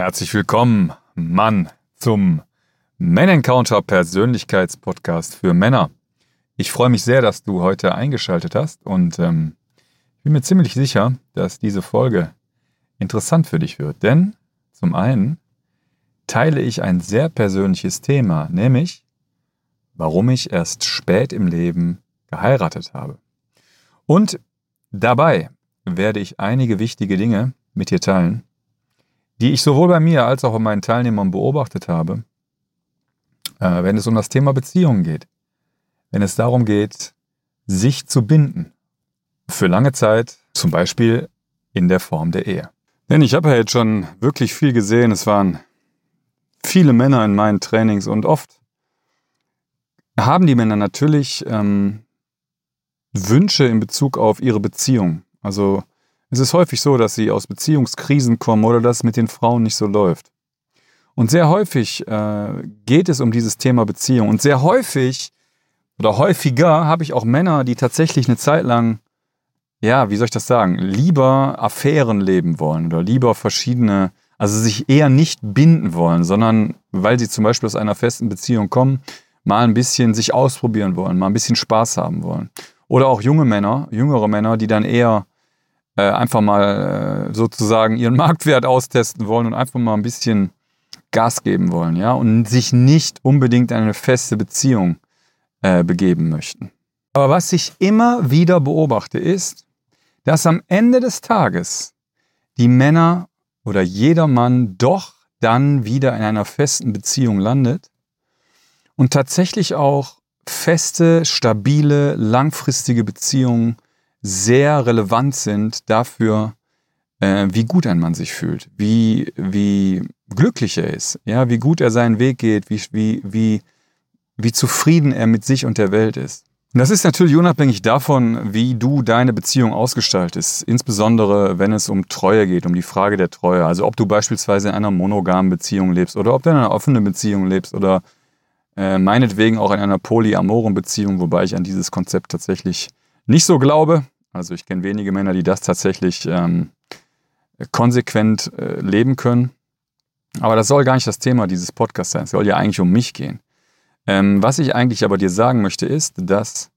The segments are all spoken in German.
Herzlich willkommen, Mann, zum Men Encounter Persönlichkeitspodcast für Männer. Ich freue mich sehr, dass du heute eingeschaltet hast und ähm, ich bin mir ziemlich sicher, dass diese Folge interessant für dich wird. Denn zum einen teile ich ein sehr persönliches Thema, nämlich warum ich erst spät im Leben geheiratet habe. Und dabei werde ich einige wichtige Dinge mit dir teilen, die ich sowohl bei mir als auch bei meinen Teilnehmern beobachtet habe, äh, wenn es um das Thema Beziehungen geht. Wenn es darum geht, sich zu binden. Für lange Zeit, zum Beispiel in der Form der Ehe. Denn ich habe ja jetzt schon wirklich viel gesehen. Es waren viele Männer in meinen Trainings und oft haben die Männer natürlich ähm, Wünsche in Bezug auf ihre Beziehung. Also es ist häufig so, dass sie aus Beziehungskrisen kommen oder dass es mit den Frauen nicht so läuft. Und sehr häufig äh, geht es um dieses Thema Beziehung. Und sehr häufig oder häufiger habe ich auch Männer, die tatsächlich eine Zeit lang, ja, wie soll ich das sagen, lieber Affären leben wollen oder lieber verschiedene, also sich eher nicht binden wollen, sondern weil sie zum Beispiel aus einer festen Beziehung kommen, mal ein bisschen sich ausprobieren wollen, mal ein bisschen Spaß haben wollen. Oder auch junge Männer, jüngere Männer, die dann eher äh, einfach mal äh, sozusagen ihren Marktwert austesten wollen und einfach mal ein bisschen Gas geben wollen, ja, und sich nicht unbedingt in eine feste Beziehung äh, begeben möchten. Aber was ich immer wieder beobachte, ist, dass am Ende des Tages die Männer oder jeder Mann doch dann wieder in einer festen Beziehung landet und tatsächlich auch feste, stabile, langfristige Beziehungen sehr relevant sind dafür, äh, wie gut ein Mann sich fühlt, wie, wie glücklich er ist, ja, wie gut er seinen Weg geht, wie, wie, wie, wie zufrieden er mit sich und der Welt ist. Das ist natürlich unabhängig davon, wie du deine Beziehung ausgestaltest, insbesondere wenn es um Treue geht, um die Frage der Treue. Also ob du beispielsweise in einer monogamen Beziehung lebst oder ob du in einer offenen Beziehung lebst oder äh, meinetwegen auch in einer polyamoren Beziehung, wobei ich an dieses Konzept tatsächlich nicht so glaube. Also ich kenne wenige Männer, die das tatsächlich ähm, konsequent äh, leben können. Aber das soll gar nicht das Thema dieses Podcasts sein. Es soll ja eigentlich um mich gehen. Ähm, was ich eigentlich aber dir sagen möchte, ist, dass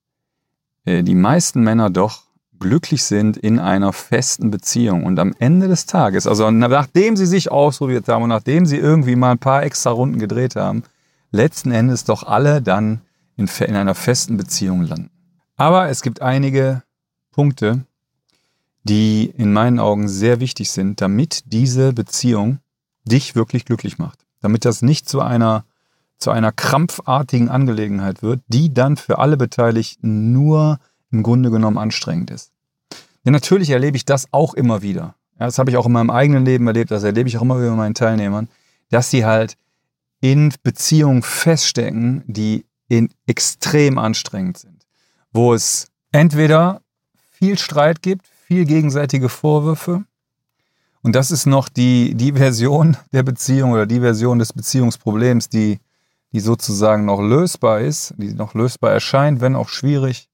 äh, die meisten Männer doch glücklich sind in einer festen Beziehung. Und am Ende des Tages, also nachdem sie sich ausprobiert haben und nachdem sie irgendwie mal ein paar extra Runden gedreht haben, letzten Endes doch alle dann in, in einer festen Beziehung landen. Aber es gibt einige Punkte, die in meinen Augen sehr wichtig sind, damit diese Beziehung dich wirklich glücklich macht. Damit das nicht zu einer, zu einer krampfartigen Angelegenheit wird, die dann für alle Beteiligten nur im Grunde genommen anstrengend ist. Denn natürlich erlebe ich das auch immer wieder. Das habe ich auch in meinem eigenen Leben erlebt, das erlebe ich auch immer wieder bei meinen Teilnehmern, dass sie halt in Beziehungen feststecken, die in extrem anstrengend sind. Wo es entweder viel Streit gibt, viel gegenseitige Vorwürfe. Und das ist noch die, die Version der Beziehung oder die Version des Beziehungsproblems, die, die sozusagen noch lösbar ist, die noch lösbar erscheint, wenn auch schwierig.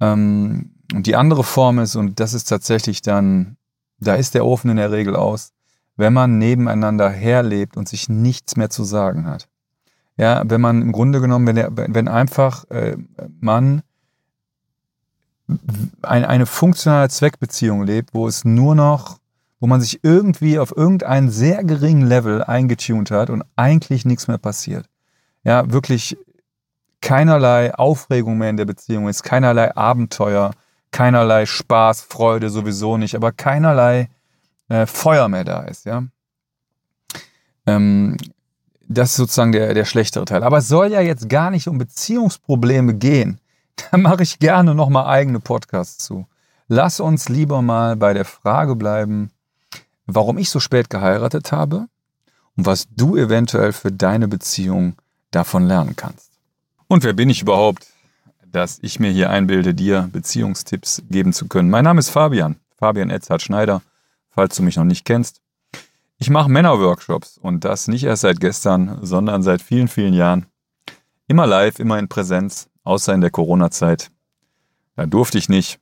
Ähm, und die andere Form ist, und das ist tatsächlich dann, da ist der Ofen in der Regel aus, wenn man nebeneinander herlebt und sich nichts mehr zu sagen hat. Ja, wenn man im Grunde genommen, wenn, der, wenn einfach äh, Mann ein, eine funktionale Zweckbeziehung lebt, wo es nur noch, wo man sich irgendwie auf irgendeinen sehr geringen Level eingetunt hat und eigentlich nichts mehr passiert. Ja, wirklich keinerlei Aufregung mehr in der Beziehung ist, keinerlei Abenteuer, keinerlei Spaß, Freude sowieso nicht, aber keinerlei äh, Feuer mehr da ist, ja. Ähm, das ist sozusagen der, der schlechtere Teil. Aber es soll ja jetzt gar nicht um Beziehungsprobleme gehen. Da mache ich gerne nochmal eigene Podcasts zu. Lass uns lieber mal bei der Frage bleiben, warum ich so spät geheiratet habe und was du eventuell für deine Beziehung davon lernen kannst. Und wer bin ich überhaupt, dass ich mir hier einbilde, dir Beziehungstipps geben zu können? Mein Name ist Fabian, Fabian Edzard Schneider, falls du mich noch nicht kennst. Ich mache Männerworkshops und das nicht erst seit gestern, sondern seit vielen, vielen Jahren. Immer live, immer in Präsenz außer in der Corona-Zeit. Da durfte ich nicht.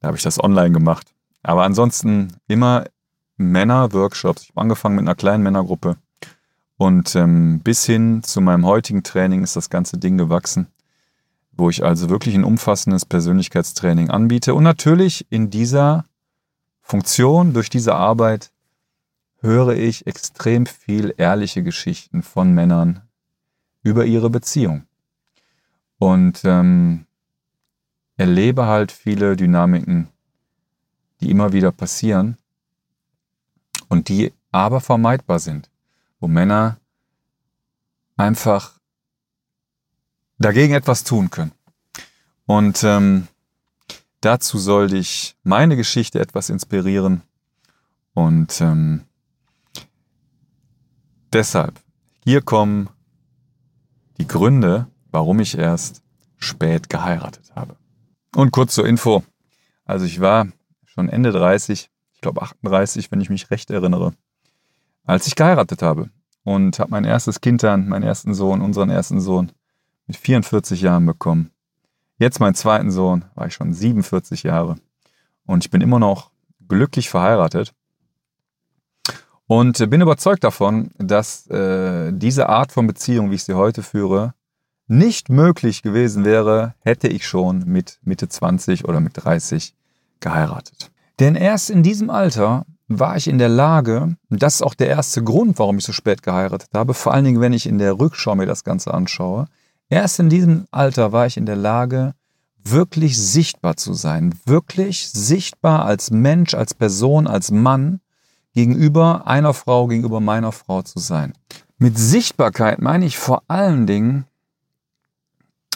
Da habe ich das online gemacht. Aber ansonsten immer Männer-Workshops. Ich habe angefangen mit einer kleinen Männergruppe. Und ähm, bis hin zu meinem heutigen Training ist das ganze Ding gewachsen, wo ich also wirklich ein umfassendes Persönlichkeitstraining anbiete. Und natürlich in dieser Funktion, durch diese Arbeit, höre ich extrem viel ehrliche Geschichten von Männern über ihre Beziehung. Und ähm, erlebe halt viele Dynamiken, die immer wieder passieren und die aber vermeidbar sind, wo Männer einfach dagegen etwas tun können. Und ähm, dazu soll dich meine Geschichte etwas inspirieren. Und ähm, deshalb, hier kommen die Gründe, warum ich erst spät geheiratet habe. Und kurz zur Info. Also ich war schon Ende 30, ich glaube 38, wenn ich mich recht erinnere, als ich geheiratet habe und habe mein erstes Kind dann, meinen ersten Sohn, unseren ersten Sohn, mit 44 Jahren bekommen. Jetzt meinen zweiten Sohn, war ich schon 47 Jahre und ich bin immer noch glücklich verheiratet und bin überzeugt davon, dass äh, diese Art von Beziehung, wie ich sie heute führe, nicht möglich gewesen wäre, hätte ich schon mit Mitte 20 oder mit 30 geheiratet. Denn erst in diesem Alter war ich in der Lage, das ist auch der erste Grund, warum ich so spät geheiratet habe, vor allen Dingen, wenn ich in der Rückschau mir das Ganze anschaue, erst in diesem Alter war ich in der Lage, wirklich sichtbar zu sein, wirklich sichtbar als Mensch, als Person, als Mann gegenüber einer Frau, gegenüber meiner Frau zu sein. Mit Sichtbarkeit meine ich vor allen Dingen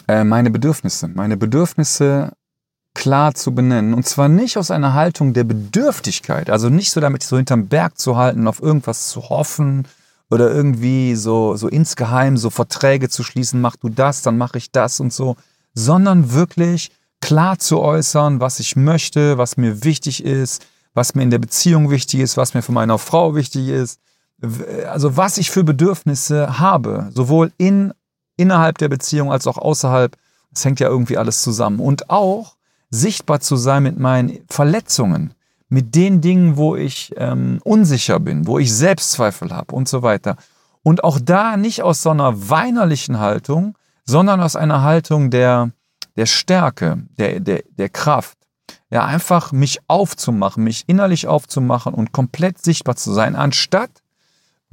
äh, meine Bedürfnisse, meine Bedürfnisse klar zu benennen. Und zwar nicht aus einer Haltung der Bedürftigkeit, also nicht so damit so hinterm Berg zu halten, auf irgendwas zu hoffen oder irgendwie so, so insgeheim so Verträge zu schließen, mach du das, dann mache ich das und so, sondern wirklich klar zu äußern, was ich möchte, was mir wichtig ist, was mir in der Beziehung wichtig ist, was mir von meiner Frau wichtig ist, also was ich für Bedürfnisse habe, sowohl in innerhalb der Beziehung als auch außerhalb. Es hängt ja irgendwie alles zusammen. Und auch sichtbar zu sein mit meinen Verletzungen, mit den Dingen, wo ich ähm, unsicher bin, wo ich Selbstzweifel habe und so weiter. Und auch da nicht aus so einer weinerlichen Haltung, sondern aus einer Haltung der, der Stärke, der, der, der Kraft. Ja, einfach mich aufzumachen, mich innerlich aufzumachen und komplett sichtbar zu sein, anstatt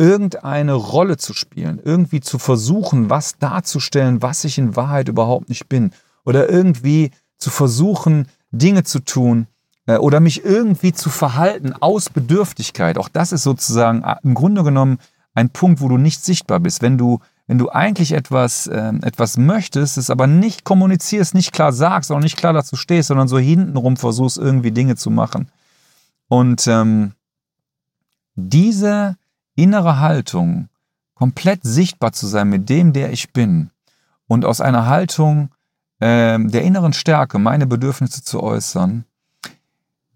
irgendeine Rolle zu spielen, irgendwie zu versuchen, was darzustellen, was ich in Wahrheit überhaupt nicht bin. Oder irgendwie zu versuchen, Dinge zu tun äh, oder mich irgendwie zu verhalten aus Bedürftigkeit. Auch das ist sozusagen äh, im Grunde genommen ein Punkt, wo du nicht sichtbar bist. Wenn du, wenn du eigentlich etwas, äh, etwas möchtest, es aber nicht kommunizierst, nicht klar sagst, auch nicht klar dazu stehst, sondern so hintenrum versuchst, irgendwie Dinge zu machen. Und ähm, diese innere Haltung, komplett sichtbar zu sein mit dem, der ich bin und aus einer Haltung äh, der inneren Stärke meine Bedürfnisse zu äußern,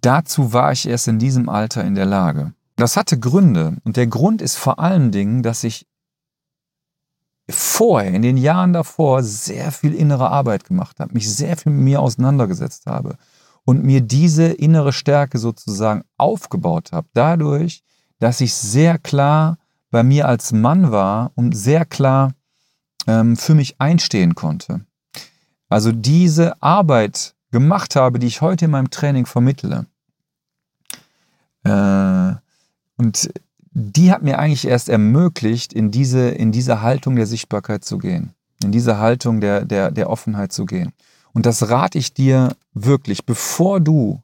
dazu war ich erst in diesem Alter in der Lage. Das hatte Gründe und der Grund ist vor allen Dingen, dass ich vorher, in den Jahren davor, sehr viel innere Arbeit gemacht habe, mich sehr viel mit mir auseinandergesetzt habe und mir diese innere Stärke sozusagen aufgebaut habe, dadurch, dass ich sehr klar bei mir als Mann war und sehr klar ähm, für mich einstehen konnte. Also diese Arbeit gemacht habe, die ich heute in meinem Training vermittle. Äh, und die hat mir eigentlich erst ermöglicht, in diese, in diese Haltung der Sichtbarkeit zu gehen, in diese Haltung der, der, der Offenheit zu gehen. Und das rate ich dir wirklich, bevor du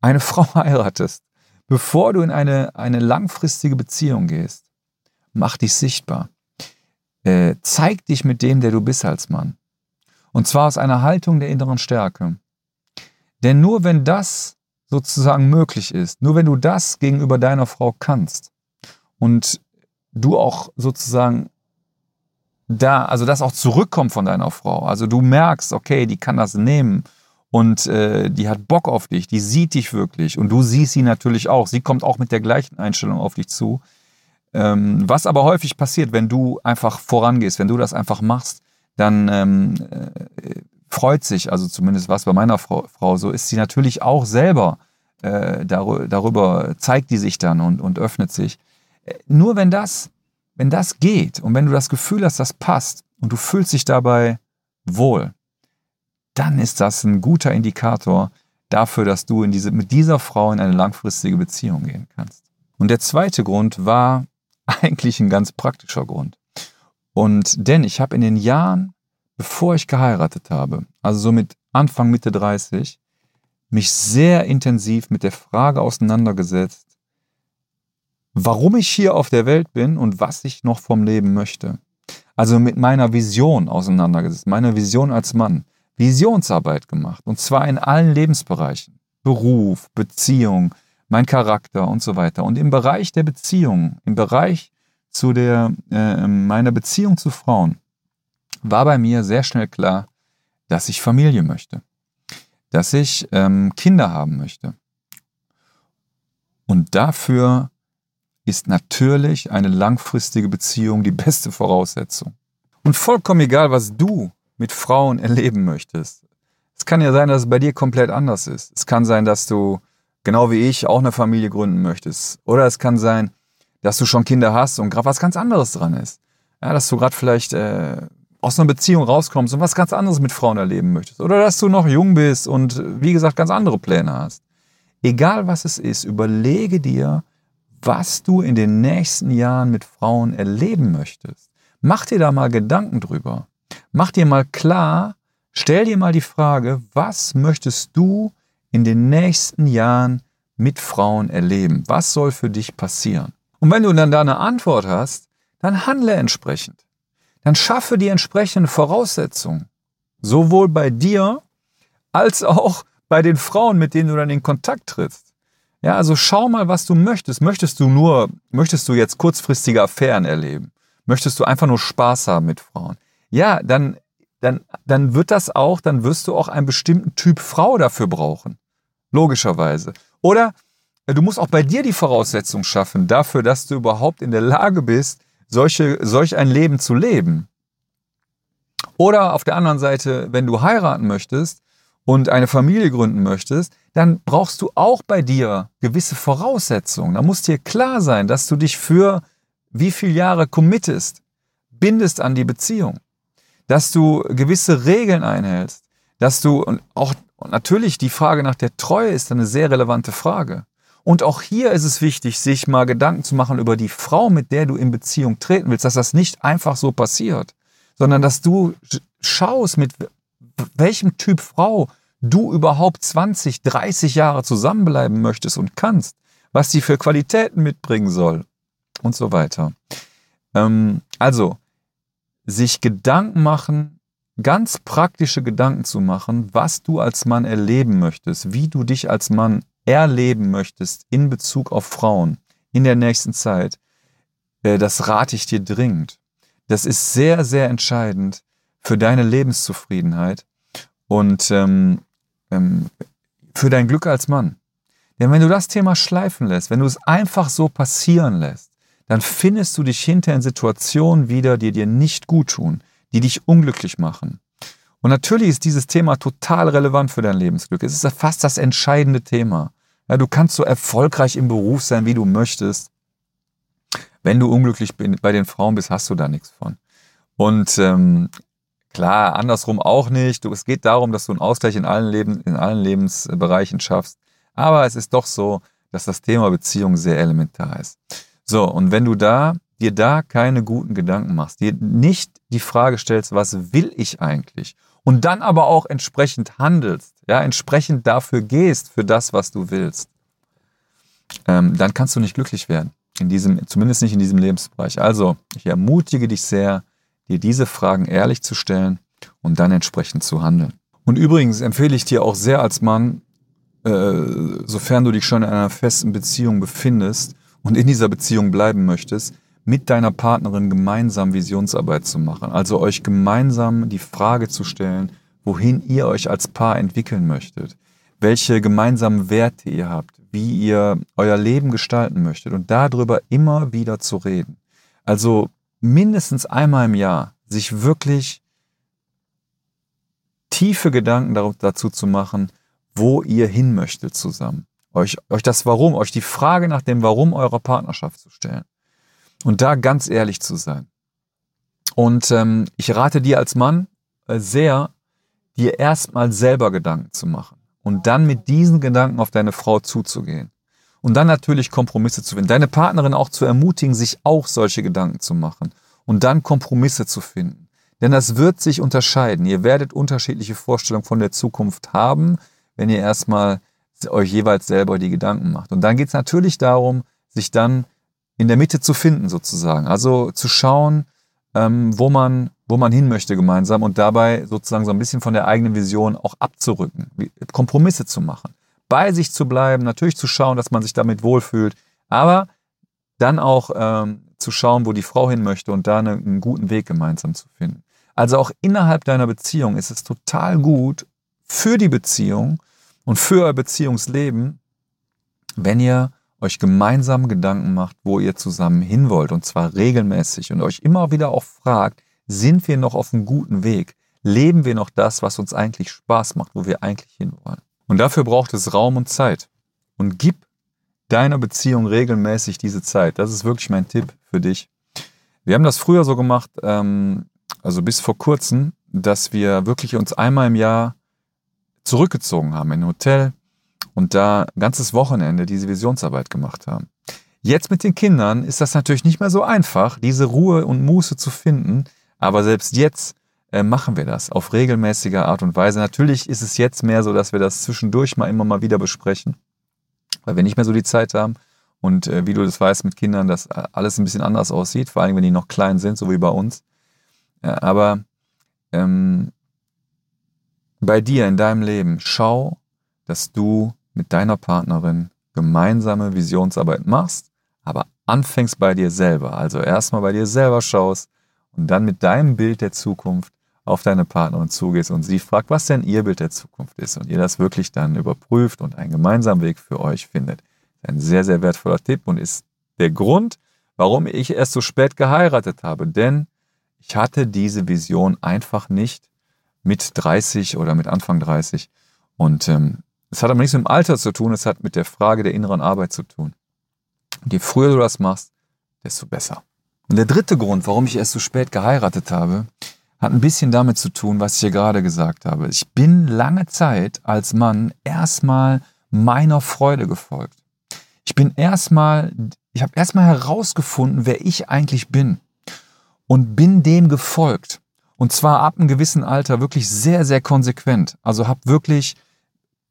eine Frau heiratest, Bevor du in eine, eine langfristige Beziehung gehst, mach dich sichtbar. Äh, zeig dich mit dem, der du bist als Mann. Und zwar aus einer Haltung der inneren Stärke. Denn nur wenn das sozusagen möglich ist, nur wenn du das gegenüber deiner Frau kannst und du auch sozusagen da, also das auch zurückkommt von deiner Frau, also du merkst, okay, die kann das nehmen und äh, die hat Bock auf dich, die sieht dich wirklich und du siehst sie natürlich auch. Sie kommt auch mit der gleichen Einstellung auf dich zu. Ähm, was aber häufig passiert, wenn du einfach vorangehst, wenn du das einfach machst, dann ähm, äh, freut sich, also zumindest was bei meiner Frau, Frau so ist, sie natürlich auch selber äh, darüber, darüber zeigt die sich dann und, und öffnet sich. Äh, nur wenn das, wenn das geht und wenn du das Gefühl hast, das passt und du fühlst dich dabei wohl, dann ist das ein guter Indikator dafür, dass du diese, mit dieser Frau in eine langfristige Beziehung gehen kannst. Und der zweite Grund war eigentlich ein ganz praktischer Grund. Und denn ich habe in den Jahren, bevor ich geheiratet habe, also so mit Anfang, Mitte 30, mich sehr intensiv mit der Frage auseinandergesetzt, warum ich hier auf der Welt bin und was ich noch vom Leben möchte. Also mit meiner Vision auseinandergesetzt, meiner Vision als Mann. Visionsarbeit gemacht und zwar in allen Lebensbereichen. Beruf, Beziehung, mein Charakter und so weiter. Und im Bereich der Beziehung, im Bereich zu der, äh, meiner Beziehung zu Frauen, war bei mir sehr schnell klar, dass ich Familie möchte, dass ich ähm, Kinder haben möchte. Und dafür ist natürlich eine langfristige Beziehung die beste Voraussetzung. Und vollkommen egal, was du mit Frauen erleben möchtest. Es kann ja sein, dass es bei dir komplett anders ist. Es kann sein, dass du, genau wie ich, auch eine Familie gründen möchtest. Oder es kann sein, dass du schon Kinder hast und gerade was ganz anderes dran ist. Ja, dass du gerade vielleicht äh, aus einer Beziehung rauskommst und was ganz anderes mit Frauen erleben möchtest. Oder dass du noch jung bist und, wie gesagt, ganz andere Pläne hast. Egal was es ist, überlege dir, was du in den nächsten Jahren mit Frauen erleben möchtest. Mach dir da mal Gedanken drüber. Mach dir mal klar, stell dir mal die Frage, was möchtest du in den nächsten Jahren mit Frauen erleben? Was soll für dich passieren? Und wenn du dann da eine Antwort hast, dann handle entsprechend. Dann schaffe die entsprechenden Voraussetzungen. Sowohl bei dir als auch bei den Frauen, mit denen du dann in Kontakt trittst. Ja, also schau mal, was du möchtest. Möchtest du nur, möchtest du jetzt kurzfristige Affären erleben? Möchtest du einfach nur Spaß haben mit Frauen? Ja, dann, dann, dann wird das auch, dann wirst du auch einen bestimmten Typ Frau dafür brauchen. Logischerweise. Oder äh, du musst auch bei dir die Voraussetzung schaffen dafür, dass du überhaupt in der Lage bist, solche, solch ein Leben zu leben. Oder auf der anderen Seite, wenn du heiraten möchtest, und eine Familie gründen möchtest, dann brauchst du auch bei dir gewisse Voraussetzungen. Da muss dir klar sein, dass du dich für wie viele Jahre committest, bindest an die Beziehung, dass du gewisse Regeln einhältst, dass du und auch natürlich die Frage nach der Treue ist eine sehr relevante Frage. Und auch hier ist es wichtig, sich mal Gedanken zu machen über die Frau, mit der du in Beziehung treten willst, dass das nicht einfach so passiert, sondern dass du schaust, mit welchem Typ Frau du überhaupt 20, 30 Jahre zusammenbleiben möchtest und kannst, was sie für Qualitäten mitbringen soll und so weiter. Ähm, also, sich Gedanken machen, ganz praktische Gedanken zu machen, was du als Mann erleben möchtest, wie du dich als Mann erleben möchtest in Bezug auf Frauen in der nächsten Zeit, äh, das rate ich dir dringend. Das ist sehr, sehr entscheidend für deine Lebenszufriedenheit und ähm, ähm, für dein Glück als Mann. Denn wenn du das Thema schleifen lässt, wenn du es einfach so passieren lässt, dann findest du dich hinter in Situationen wieder, die dir nicht gut tun, die dich unglücklich machen. Und natürlich ist dieses Thema total relevant für dein Lebensglück. Es ist fast das entscheidende Thema. Ja, du kannst so erfolgreich im Beruf sein, wie du möchtest. Wenn du unglücklich bei den Frauen bist, hast du da nichts von. Und ähm, Klar, andersrum auch nicht. Es geht darum, dass du einen Ausgleich in allen, Leben, in allen Lebensbereichen schaffst. Aber es ist doch so, dass das Thema Beziehung sehr elementar ist. So, und wenn du da dir da keine guten Gedanken machst, dir nicht die Frage stellst, was will ich eigentlich? Und dann aber auch entsprechend handelst, ja, entsprechend dafür gehst, für das, was du willst, ähm, dann kannst du nicht glücklich werden. In diesem, zumindest nicht in diesem Lebensbereich. Also, ich ermutige dich sehr, dir diese Fragen ehrlich zu stellen und dann entsprechend zu handeln. Und übrigens empfehle ich dir auch sehr als Mann, äh, sofern du dich schon in einer festen Beziehung befindest und in dieser Beziehung bleiben möchtest, mit deiner Partnerin gemeinsam Visionsarbeit zu machen. Also euch gemeinsam die Frage zu stellen, wohin ihr euch als Paar entwickeln möchtet, welche gemeinsamen Werte ihr habt, wie ihr euer Leben gestalten möchtet und darüber immer wieder zu reden. Also mindestens einmal im Jahr sich wirklich tiefe Gedanken dazu zu machen, wo ihr hin möchtet zusammen. Euch, euch das Warum, euch die Frage nach dem Warum eurer Partnerschaft zu stellen. Und da ganz ehrlich zu sein. Und ähm, ich rate dir als Mann äh, sehr, dir erstmal selber Gedanken zu machen und dann mit diesen Gedanken auf deine Frau zuzugehen. Und dann natürlich Kompromisse zu finden. Deine Partnerin auch zu ermutigen, sich auch solche Gedanken zu machen und dann Kompromisse zu finden. Denn das wird sich unterscheiden. Ihr werdet unterschiedliche Vorstellungen von der Zukunft haben, wenn ihr erstmal euch jeweils selber die Gedanken macht. Und dann geht es natürlich darum, sich dann in der Mitte zu finden sozusagen. Also zu schauen, ähm, wo, man, wo man hin möchte gemeinsam und dabei sozusagen so ein bisschen von der eigenen Vision auch abzurücken, Kompromisse zu machen, bei sich zu bleiben, natürlich zu schauen, dass man sich damit wohlfühlt, aber dann auch ähm, zu schauen, wo die Frau hin möchte und da eine, einen guten Weg gemeinsam zu finden. Also auch innerhalb deiner Beziehung ist es total gut für die Beziehung und für euer Beziehungsleben, wenn ihr euch gemeinsam Gedanken macht, wo ihr zusammen hin wollt und zwar regelmäßig und euch immer wieder auch fragt, sind wir noch auf einem guten Weg? Leben wir noch das, was uns eigentlich Spaß macht, wo wir eigentlich hinwollen? Und dafür braucht es Raum und Zeit. Und gib deiner Beziehung regelmäßig diese Zeit. Das ist wirklich mein Tipp für dich. Wir haben das früher so gemacht, ähm, also bis vor kurzem, dass wir wirklich uns einmal im Jahr zurückgezogen haben in ein Hotel, und da ein ganzes Wochenende diese Visionsarbeit gemacht haben. Jetzt mit den Kindern ist das natürlich nicht mehr so einfach, diese Ruhe und Muße zu finden, aber selbst jetzt äh, machen wir das auf regelmäßige Art und Weise. Natürlich ist es jetzt mehr so, dass wir das zwischendurch mal immer mal wieder besprechen, weil wir nicht mehr so die Zeit haben und äh, wie du das weißt mit Kindern, dass äh, alles ein bisschen anders aussieht, vor allem wenn die noch klein sind, so wie bei uns. Ja, aber ähm, bei dir in deinem Leben, schau, dass du mit deiner Partnerin gemeinsame Visionsarbeit machst, aber anfängst bei dir selber. Also erstmal bei dir selber schaust und dann mit deinem Bild der Zukunft auf deine Partnerin zugehst und sie fragt, was denn ihr Bild der Zukunft ist und ihr das wirklich dann überprüft und einen gemeinsamen Weg für euch findet. Ein sehr, sehr wertvoller Tipp und ist der Grund, warum ich erst so spät geheiratet habe. Denn ich hatte diese Vision einfach nicht mit 30 oder mit Anfang 30. Und ähm, es hat aber nichts mit dem Alter zu tun, es hat mit der Frage der inneren Arbeit zu tun. Und je früher du das machst, desto besser. Und der dritte Grund, warum ich erst so spät geheiratet habe, hat ein bisschen damit zu tun, was ich hier gerade gesagt habe. Ich bin lange Zeit als Mann erstmal meiner Freude gefolgt. Ich bin erstmal, ich habe erstmal herausgefunden, wer ich eigentlich bin und bin dem gefolgt. Und zwar ab einem gewissen Alter wirklich sehr, sehr konsequent. Also habe wirklich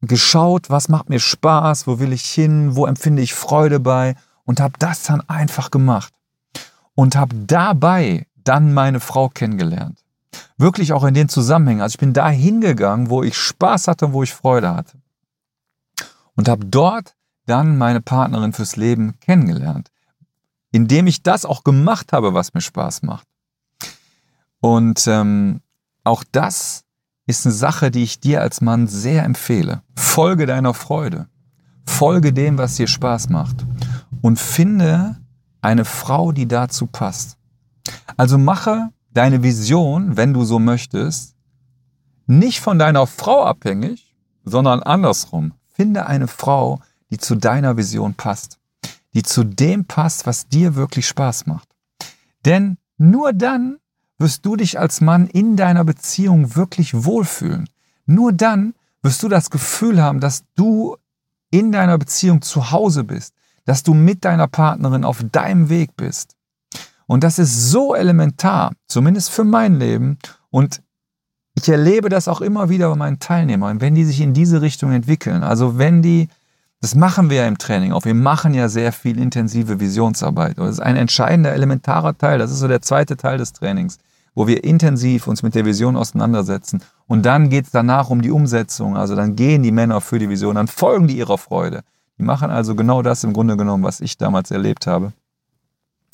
geschaut, was macht mir Spaß, wo will ich hin, wo empfinde ich Freude bei und habe das dann einfach gemacht. Und habe dabei dann meine Frau kennengelernt. Wirklich auch in den Zusammenhängen. Also ich bin da hingegangen, wo ich Spaß hatte und wo ich Freude hatte. Und habe dort dann meine Partnerin fürs Leben kennengelernt. Indem ich das auch gemacht habe, was mir Spaß macht. Und ähm, auch das ist eine Sache, die ich dir als Mann sehr empfehle. Folge deiner Freude. Folge dem, was dir Spaß macht. Und finde eine Frau, die dazu passt. Also mache deine Vision, wenn du so möchtest, nicht von deiner Frau abhängig, sondern andersrum. Finde eine Frau, die zu deiner Vision passt. Die zu dem passt, was dir wirklich Spaß macht. Denn nur dann wirst du dich als Mann in deiner Beziehung wirklich wohlfühlen. Nur dann wirst du das Gefühl haben, dass du in deiner Beziehung zu Hause bist, dass du mit deiner Partnerin auf deinem Weg bist. Und das ist so elementar, zumindest für mein Leben. Und ich erlebe das auch immer wieder bei meinen Teilnehmern, wenn die sich in diese Richtung entwickeln. Also wenn die, das machen wir ja im Training auch, wir machen ja sehr viel intensive Visionsarbeit. Das ist ein entscheidender, elementarer Teil, das ist so der zweite Teil des Trainings wo wir intensiv uns mit der Vision auseinandersetzen. Und dann geht es danach um die Umsetzung. Also dann gehen die Männer für die Vision, dann folgen die ihrer Freude. Die machen also genau das im Grunde genommen, was ich damals erlebt habe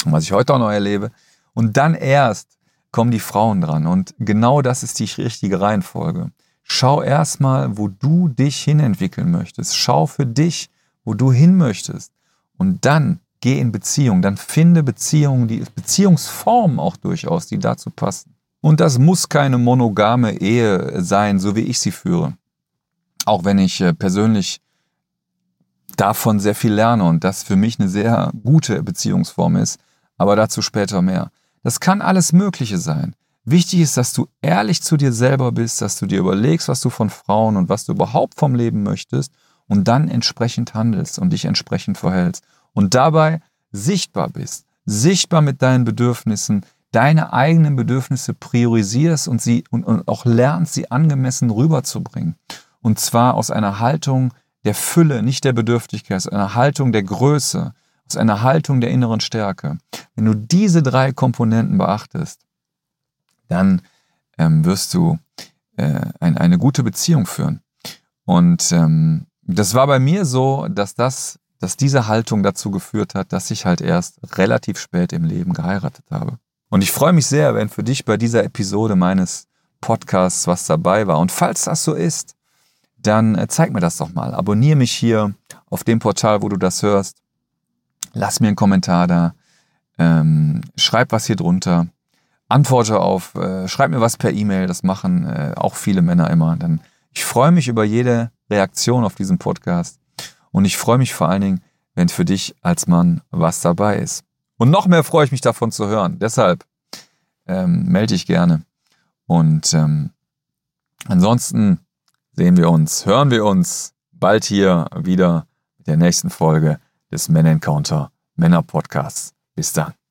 und was ich heute auch noch erlebe. Und dann erst kommen die Frauen dran. Und genau das ist die richtige Reihenfolge. Schau erstmal, wo du dich hinentwickeln möchtest. Schau für dich, wo du hin möchtest. Und dann geh in Beziehung, dann finde Beziehungen, die Beziehungsformen auch durchaus, die dazu passen. Und das muss keine monogame Ehe sein, so wie ich sie führe. Auch wenn ich äh, persönlich davon sehr viel lerne und das für mich eine sehr gute Beziehungsform ist, aber dazu später mehr. Das kann alles Mögliche sein. Wichtig ist, dass du ehrlich zu dir selber bist, dass du dir überlegst, was du von Frauen und was du überhaupt vom Leben möchtest und dann entsprechend handelst und dich entsprechend verhältst und dabei sichtbar bist, sichtbar mit deinen Bedürfnissen, deine eigenen Bedürfnisse priorisierst und sie und, und auch lernst, sie angemessen rüberzubringen. Und zwar aus einer Haltung der Fülle, nicht der Bedürftigkeit, aus einer Haltung der Größe, aus einer Haltung der inneren Stärke. Wenn du diese drei Komponenten beachtest, dann ähm, wirst du äh, ein, eine gute Beziehung führen. Und ähm, das war bei mir so, dass das, dass diese Haltung dazu geführt hat, dass ich halt erst relativ spät im Leben geheiratet habe. Und ich freue mich sehr, wenn für dich bei dieser Episode meines Podcasts was dabei war. Und falls das so ist, dann äh, zeig mir das doch mal. Abonniere mich hier auf dem Portal, wo du das hörst. Lass mir einen Kommentar da. Ähm, schreib was hier drunter. Antworte auf, äh, schreib mir was per E-Mail. Das machen äh, auch viele Männer immer. Dann, ich freue mich über jede Reaktion auf diesen Podcast. Und ich freue mich vor allen Dingen, wenn für dich als Mann was dabei ist. Und noch mehr freue ich mich davon zu hören. Deshalb ähm, melde dich gerne. Und ähm, ansonsten sehen wir uns, hören wir uns bald hier wieder mit der nächsten Folge des Men Encounter Männer Podcasts. Bis dann.